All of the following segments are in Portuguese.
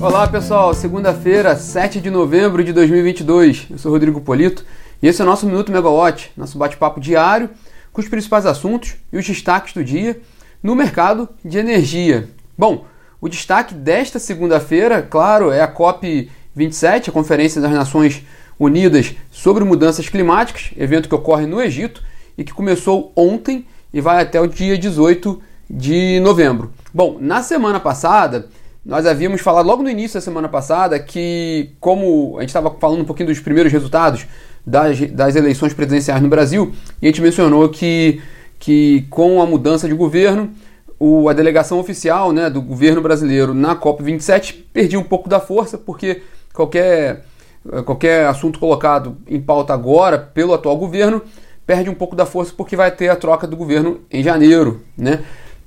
Olá pessoal, segunda-feira, 7 de novembro de 2022. Eu sou Rodrigo Polito e esse é o nosso Minuto Megawatt, nosso bate-papo diário com os principais assuntos e os destaques do dia no mercado de energia. Bom, o destaque desta segunda-feira, claro, é a COP27, a Conferência das Nações Unidas sobre Mudanças Climáticas, evento que ocorre no Egito e que começou ontem e vai até o dia 18 de novembro. Bom, na semana passada, nós havíamos falado logo no início da semana passada que, como a gente estava falando um pouquinho dos primeiros resultados das, das eleições presidenciais no Brasil, e a gente mencionou que, que com a mudança de governo, o, a delegação oficial né, do governo brasileiro na COP27 perdia um pouco da força, porque qualquer, qualquer assunto colocado em pauta agora pelo atual governo perde um pouco da força porque vai ter a troca do governo em janeiro. Né?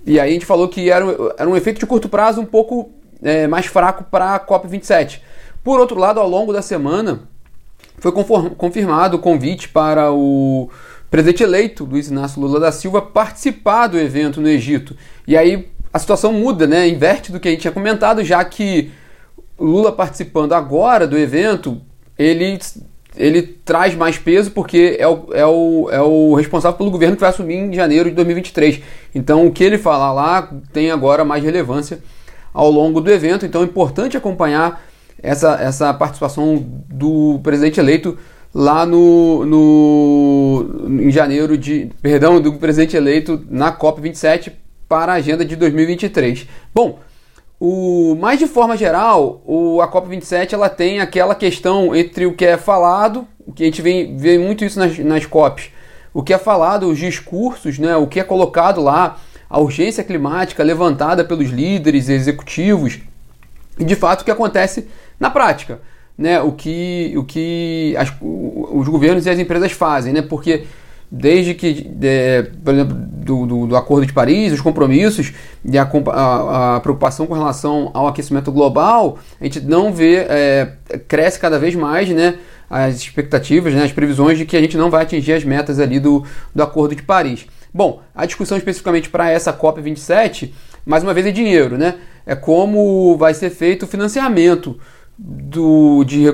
E aí a gente falou que era, era um efeito de curto prazo um pouco é, mais fraco para a COP27. Por outro lado, ao longo da semana, foi confirmado o convite para o presidente eleito, Luiz Inácio Lula da Silva, participar do evento no Egito. E aí a situação muda, né? Inverte do que a gente tinha comentado, já que Lula participando agora do evento, ele, ele traz mais peso porque é o, é, o, é o responsável pelo governo que vai assumir em janeiro de 2023. Então o que ele falar lá tem agora mais relevância ao longo do evento. Então é importante acompanhar essa, essa participação do presidente eleito lá no, no em janeiro de perdão do presidente eleito na COP 27 para a agenda de 2023. Bom, o mais de forma geral, o, a COP 27 ela tem aquela questão entre o que é falado, o que a gente vê, vê muito isso nas, nas COPs, o que é falado, os discursos, né, o que é colocado lá, a urgência climática levantada pelos líderes executivos e de fato o que acontece na prática, né? O que, o que as, os governos e as empresas fazem, né? Porque desde que, de, por exemplo, do, do, do, Acordo de Paris, os compromissos e a, a, a, preocupação com relação ao aquecimento global, a gente não vê, é, cresce cada vez mais, né? As expectativas, né, as previsões de que a gente não vai atingir as metas ali do, do Acordo de Paris. Bom, a discussão especificamente para essa COP27, mais uma vez é dinheiro, né? É como vai ser feito o financiamento do, de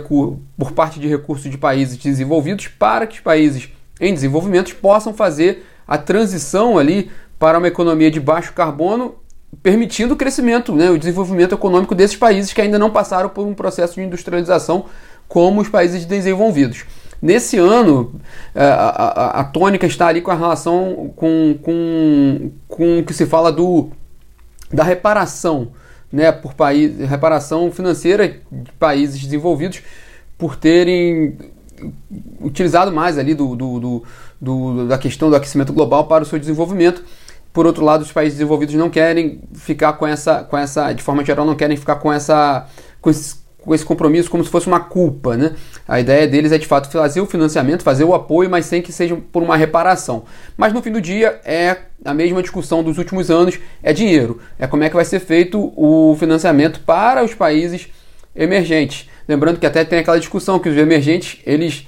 por parte de recursos de países desenvolvidos para que os países em desenvolvimento possam fazer a transição ali para uma economia de baixo carbono, permitindo o crescimento, né, o desenvolvimento econômico desses países que ainda não passaram por um processo de industrialização como os países desenvolvidos. Nesse ano, é, a, a, a, tônica está ali com a relação com, com, com o que se fala do, da reparação, né, por país, reparação financeira de países desenvolvidos por terem utilizado mais ali do, do, do, do, da questão do aquecimento global para o seu desenvolvimento. Por outro lado, os países desenvolvidos não querem ficar com essa, com essa, de forma geral, não querem ficar com essa, com esse esse compromisso como se fosse uma culpa, né? A ideia deles é de fato fazer o financiamento, fazer o apoio, mas sem que seja por uma reparação. Mas no fim do dia é a mesma discussão dos últimos anos, é dinheiro, é como é que vai ser feito o financiamento para os países emergentes. Lembrando que até tem aquela discussão que os emergentes, eles,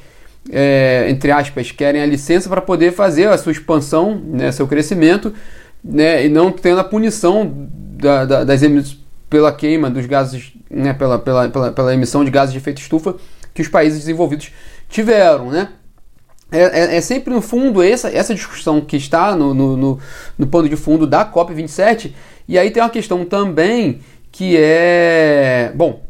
é, entre aspas, querem a licença para poder fazer a sua expansão, né, seu crescimento, né, e não tendo a punição da, da, das emissões pela queima dos gases, né, pela, pela, pela, pela, emissão de gases de efeito estufa que os países desenvolvidos tiveram, né? É, é, é sempre no fundo essa, essa discussão que está no, no, no, no pano de fundo da COP27, e aí tem uma questão também que é, bom,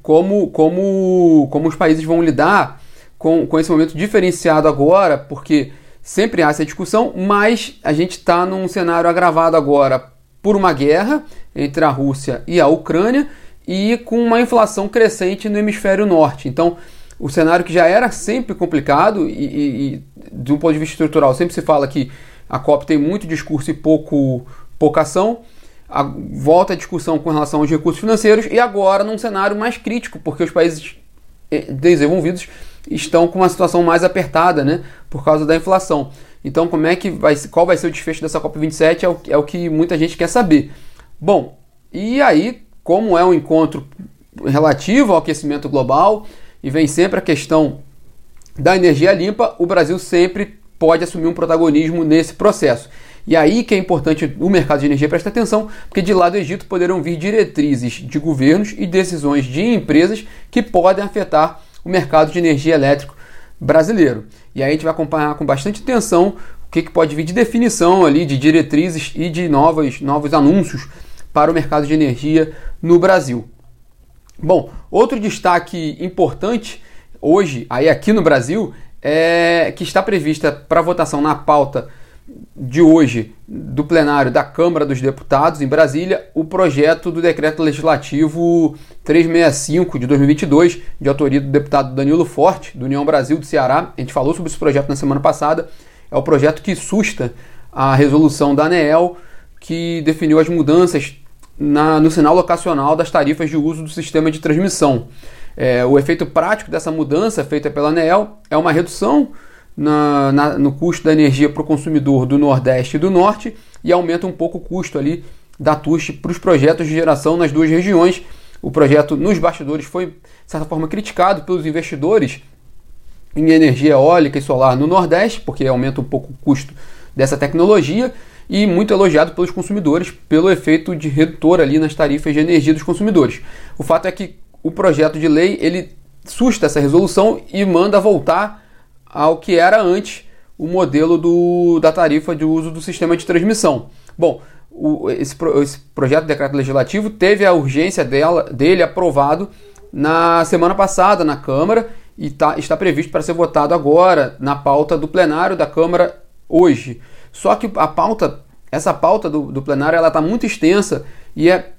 como, como, como os países vão lidar com, com esse momento diferenciado agora, porque sempre há essa discussão, mas a gente está num cenário agravado agora por uma guerra entre a Rússia e a Ucrânia e com uma inflação crescente no hemisfério norte. Então, o cenário que já era sempre complicado e, e, e de um ponto de vista estrutural, sempre se fala que a COP tem muito discurso e pouco, pouca ação. A, volta a discussão com relação aos recursos financeiros e agora num cenário mais crítico, porque os países eh, desenvolvidos estão com uma situação mais apertada, né, por causa da inflação. Então, como é que vai, qual vai ser o desfecho dessa COP27 é o, é o que muita gente quer saber. Bom, e aí, como é um encontro relativo ao aquecimento global e vem sempre a questão da energia limpa, o Brasil sempre pode assumir um protagonismo nesse processo. E aí que é importante o mercado de energia prestar atenção, porque de lá do Egito poderão vir diretrizes de governos e decisões de empresas que podem afetar o mercado de energia elétrico brasileiro. E aí a gente vai acompanhar com bastante atenção o que, que pode vir de definição ali, de diretrizes e de novos, novos anúncios para o mercado de energia no Brasil. Bom, outro destaque importante hoje, aí aqui no Brasil, é que está prevista para votação na pauta de hoje do plenário da Câmara dos Deputados em Brasília o projeto do decreto legislativo 365 de 2022, de autoria do deputado Danilo Forte, do União Brasil do Ceará. A gente falou sobre esse projeto na semana passada. É o projeto que susta a resolução da ANEEL que definiu as mudanças na, no sinal locacional das tarifas de uso do sistema de transmissão. É, o efeito prático dessa mudança feita pela ANEEL é uma redução na, na, no custo da energia para o consumidor do Nordeste e do Norte e aumenta um pouco o custo ali da TUST para os projetos de geração nas duas regiões. O projeto nos bastidores foi, de certa forma, criticado pelos investidores em energia eólica e solar no Nordeste, porque aumenta um pouco o custo dessa tecnologia, e muito elogiado pelos consumidores pelo efeito de redutor ali nas tarifas de energia dos consumidores. O fato é que o projeto de lei ele susta essa resolução e manda voltar ao que era antes o modelo do, da tarifa de uso do sistema de transmissão. Bom, o, esse, esse, projeto de decreto legislativo teve a urgência dela, dele aprovado na semana passada na Câmara e tá, está previsto para ser votado agora na pauta do plenário da Câmara hoje. Só que a pauta, essa pauta do, do plenário, ela está muito extensa e é,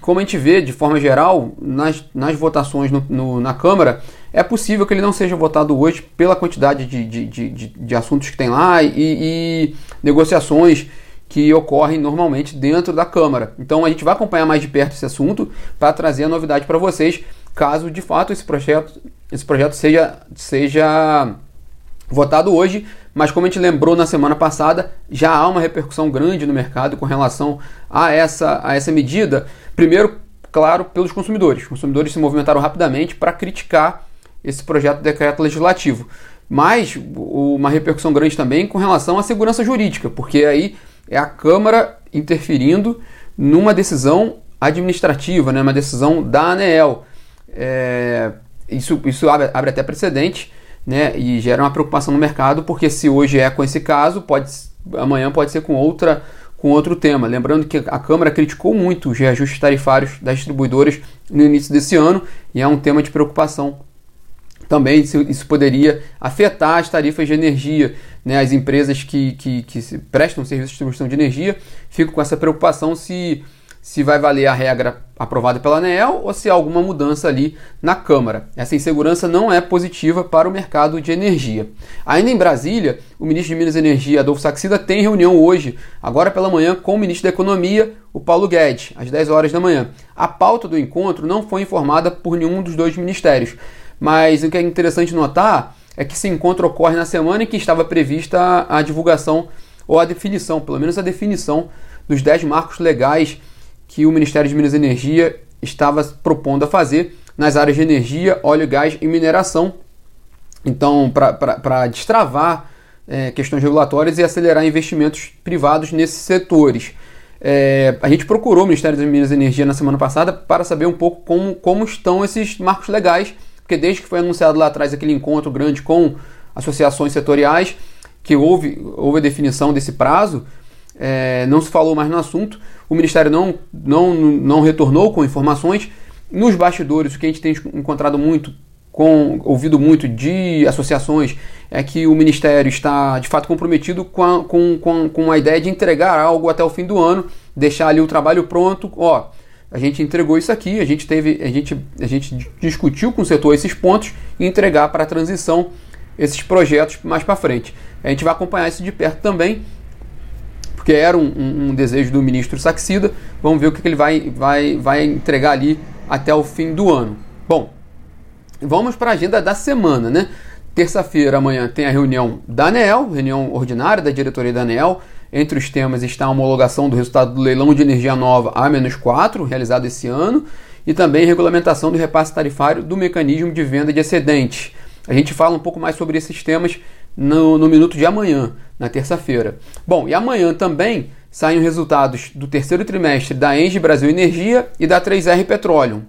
como a gente vê de forma geral nas, nas votações no, no, na Câmara, é possível que ele não seja votado hoje pela quantidade de, de, de, de, de assuntos que tem lá e, e negociações que ocorrem normalmente dentro da Câmara. Então a gente vai acompanhar mais de perto esse assunto para trazer a novidade para vocês, caso de fato esse projeto, esse projeto seja, seja votado hoje, mas como a gente lembrou na semana passada, já há uma repercussão grande no mercado com relação a essa, a essa medida. Primeiro, claro, pelos consumidores. Os consumidores se movimentaram rapidamente para criticar esse projeto de decreto legislativo. Mas uma repercussão grande também com relação à segurança jurídica, porque aí é a Câmara interferindo numa decisão administrativa, né, uma decisão da ANEEL. É, isso isso abre, abre até precedente né, e gera uma preocupação no mercado, porque se hoje é com esse caso, pode, amanhã pode ser com outra com outro tema. Lembrando que a Câmara criticou muito os reajustes tarifários das distribuidoras no início desse ano e é um tema de preocupação também. Isso, poderia afetar as tarifas de energia. Né? As empresas que, que, que prestam serviço de distribuição de energia ficam com essa preocupação se se vai valer a regra aprovada pela ANEEL ou se há alguma mudança ali na Câmara. Essa insegurança não é positiva para o mercado de energia. Ainda em Brasília, o ministro de Minas e Energia, Adolfo Saxida, tem reunião hoje, agora pela manhã, com o ministro da Economia, o Paulo Guedes, às 10 horas da manhã. A pauta do encontro não foi informada por nenhum dos dois ministérios, mas o que é interessante notar é que esse encontro ocorre na semana em que estava prevista a divulgação ou a definição, pelo menos a definição dos 10 marcos legais que o Ministério de Minas e Energia estava propondo a fazer nas áreas de energia, óleo, gás e mineração. Então, para destravar é, questões regulatórias e acelerar investimentos privados nesses setores. É, a gente procurou o Ministério das Minas e Energia na semana passada para saber um pouco como, como estão esses marcos legais, porque desde que foi anunciado lá atrás aquele encontro grande com associações setoriais, que houve, houve a definição desse prazo, é, não se falou mais no assunto, o Ministério não, não, não retornou com informações. Nos bastidores, o que a gente tem encontrado muito, com, ouvido muito de associações, é que o Ministério está de fato comprometido com a, com, com, com a ideia de entregar algo até o fim do ano, deixar ali o trabalho pronto. Ó, a gente entregou isso aqui, a gente teve, a gente, a gente discutiu com o setor esses pontos e entregar para a transição esses projetos mais para frente. A gente vai acompanhar isso de perto também porque era um, um, um, desejo do ministro Saxida. Vamos ver o que, que ele vai, vai, vai entregar ali até o fim do ano. Bom, vamos para a agenda da semana, né? Terça-feira, amanhã, tem a reunião da ANEL, reunião ordinária da diretoria da ANEL. Entre os temas está a homologação do resultado do leilão de energia nova A-4, realizado esse ano, e também regulamentação do repasse tarifário do mecanismo de venda de excedentes. A gente fala um pouco mais sobre esses temas no, no minuto de amanhã, na terça-feira. Bom, e amanhã também saem os resultados do terceiro trimestre da Engie Brasil Energia e da 3R Petroleum.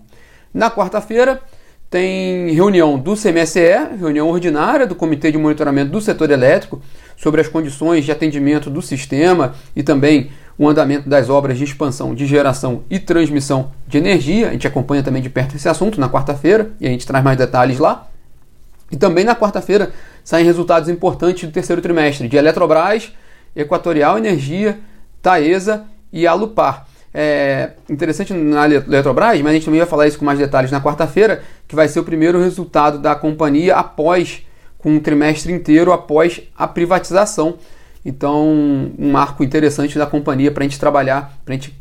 Na quarta-feira, tem reunião do CMSE, reunião ordinária do Comitê de Monitoramento do Setor Elétrico, sobre as condições de atendimento do sistema e também o andamento das obras de expansão de geração e transmissão de energia. A gente acompanha também de perto esse assunto na quarta-feira e a gente traz mais detalhes lá. E também na quarta-feira saem resultados importantes do terceiro trimestre de Eletrobras, Equatorial Energia, Taesa e Alupar. É interessante na Eletrobras, mas a gente também vai falar isso com mais detalhes na quarta-feira, que vai ser o primeiro resultado da companhia após, com um trimestre inteiro após a privatização. Então, um marco interessante da companhia para a gente trabalhar, para a gente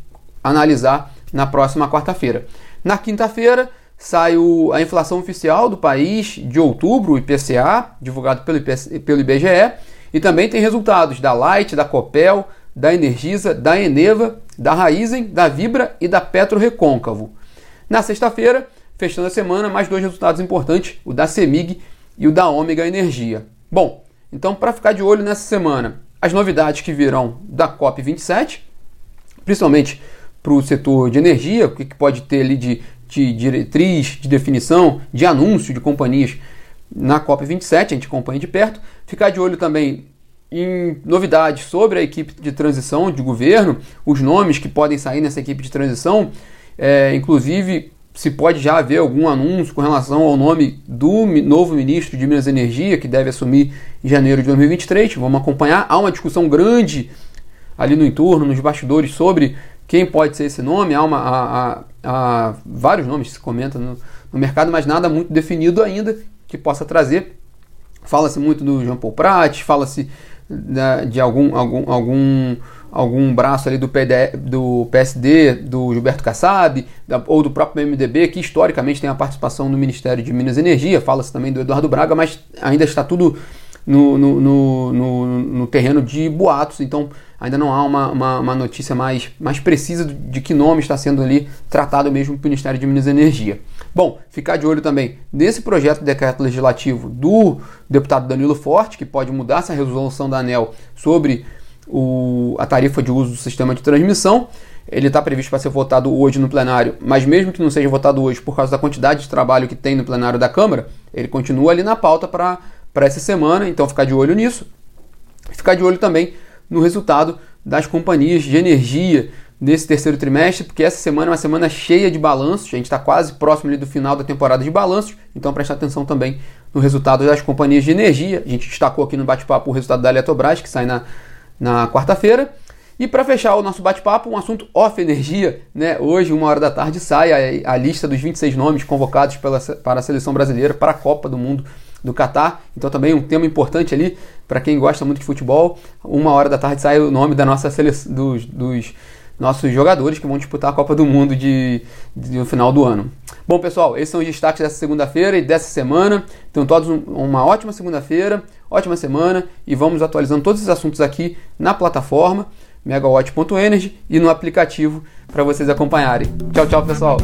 analisar na próxima quarta-feira. Na quinta-feira, sai o, a inflação oficial do país de outubro, o IPCA, divulgado pelo, IPC, pelo IBGE, e também tem resultados da Light, da Copel, da Energisa, da Eneva, da Raizen, da Vibra e da Petro Recôncavo. Na sexta-feira, fechando a semana, mais dois resultados importantes, o da Semig e o da Ômega Energia. Bom, então para ficar de olho nessa semana, as novidades que virão da COP27, principalmente para o setor de energia, o que pode ter ali de de diretriz, de definição, de anúncio de companhias na COP27, a gente acompanha de perto. Ficar de olho também em novidades sobre a equipe de transição de governo, os nomes que podem sair nessa equipe de transição, é, inclusive se pode já haver algum anúncio com relação ao nome do novo ministro de Minas e Energia, que deve assumir em janeiro de 2023. Vamos acompanhar. Há uma discussão grande ali no entorno, nos bastidores, sobre quem pode ser esse nome. Há, uma, há, há, há vários nomes que se comentam no, no, mercado, mas nada muito definido ainda que possa trazer. Fala-se muito do Jean Paul Prat, fala-se né, de algum, algum, algum, algum braço ali do, PD, do PSD, do Gilberto Kassab, da, ou do próprio MDB, que historicamente tem a participação no Ministério de Minas e Energia. Fala-se também do Eduardo Braga, mas ainda está tudo no, no, no, no, no terreno de boatos, então ainda não há uma, uma, uma, notícia mais, mais precisa de que nome está sendo ali tratado mesmo pelo Ministério de Minas e Energia. Bom, ficar de olho também nesse projeto de decreto legislativo do deputado Danilo Forte, que pode mudar essa resolução da ANEL sobre o, a tarifa de uso do sistema de transmissão. Ele está previsto para ser votado hoje no plenário, mas mesmo que não seja votado hoje por causa da quantidade de trabalho que tem no plenário da Câmara, ele continua ali na pauta para essa semana, então ficar de olho nisso. Ficar de olho também no resultado das companhias de energia nesse terceiro trimestre, porque essa semana é uma semana cheia de balanços, a gente está quase próximo do final da temporada de balanços, então preste atenção também no resultado das companhias de energia. A gente destacou aqui no bate-papo o resultado da Eletrobras, que sai na, na quarta-feira. E para fechar o nosso bate-papo, um assunto off energia, né? Hoje, uma hora da tarde, sai a, a lista dos 26 nomes convocados pela, para a seleção brasileira para a Copa do Mundo do Catar. Então também um tema importante ali para quem gosta muito de futebol. Uma hora da tarde sai o nome da nossa seleção, dos, dos nossos jogadores que vão disputar a Copa do Mundo de, de, no final do ano. Bom, pessoal, esses são os destaques dessa segunda-feira e dessa semana. Então, todos um, uma ótima segunda-feira, ótima semana e vamos atualizando todos esses assuntos aqui na plataforma megawatt.energy e no aplicativo para vocês acompanharem. Tchau, tchau, pessoal.